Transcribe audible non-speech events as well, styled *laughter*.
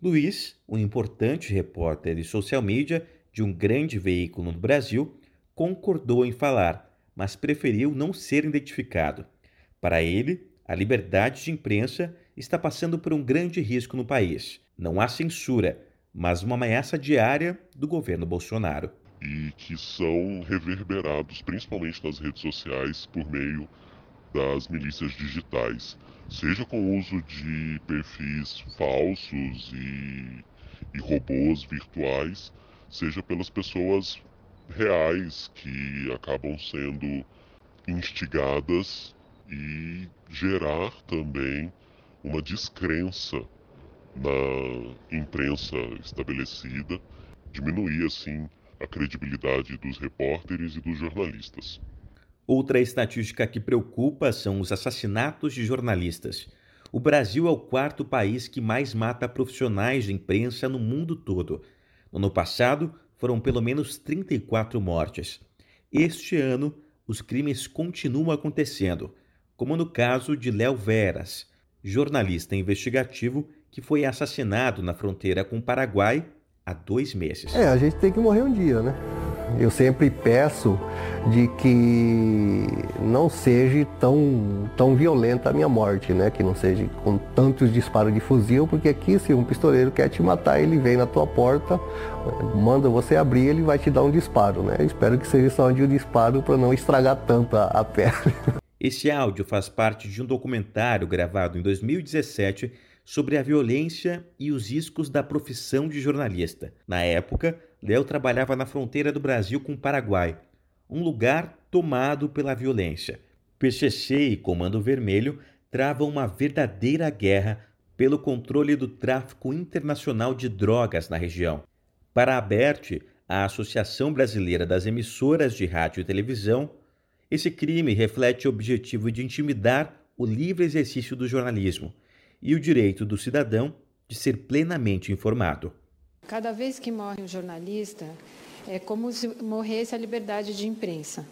Luiz, um importante repórter de social media de um grande veículo no Brasil, concordou em falar, mas preferiu não ser identificado. Para ele, a liberdade de imprensa está passando por um grande risco no país. Não há censura, mas uma ameaça diária do governo Bolsonaro. E que são reverberados principalmente nas redes sociais por meio das milícias digitais, seja com o uso de perfis falsos e, e robôs virtuais, seja pelas pessoas reais que acabam sendo instigadas e gerar também uma descrença na imprensa estabelecida, diminuir assim a credibilidade dos repórteres e dos jornalistas. Outra estatística que preocupa são os assassinatos de jornalistas. O Brasil é o quarto país que mais mata profissionais de imprensa no mundo todo. No ano passado, foram pelo menos 34 mortes. Este ano, os crimes continuam acontecendo, como no caso de Léo Veras, jornalista investigativo que foi assassinado na fronteira com o Paraguai há dois meses. É, a gente tem que morrer um dia, né? Eu sempre peço de que não seja tão, tão violenta a minha morte, né? Que não seja com tantos disparos de fuzil, porque aqui se um pistoleiro quer te matar, ele vem na tua porta, manda você abrir, ele vai te dar um disparo, né? espero que seja só de um disparo para não estragar tanto a, a pele. *laughs* Esse áudio faz parte de um documentário gravado em 2017 sobre a violência e os riscos da profissão de jornalista. Na época, Léo trabalhava na fronteira do Brasil com o Paraguai, um lugar tomado pela violência. PCC e Comando Vermelho travam uma verdadeira guerra pelo controle do tráfico internacional de drogas na região. Para a ABERT, a Associação Brasileira das Emissoras de Rádio e Televisão, esse crime reflete o objetivo de intimidar o livre exercício do jornalismo e o direito do cidadão de ser plenamente informado. Cada vez que morre um jornalista, é como se morresse a liberdade de imprensa.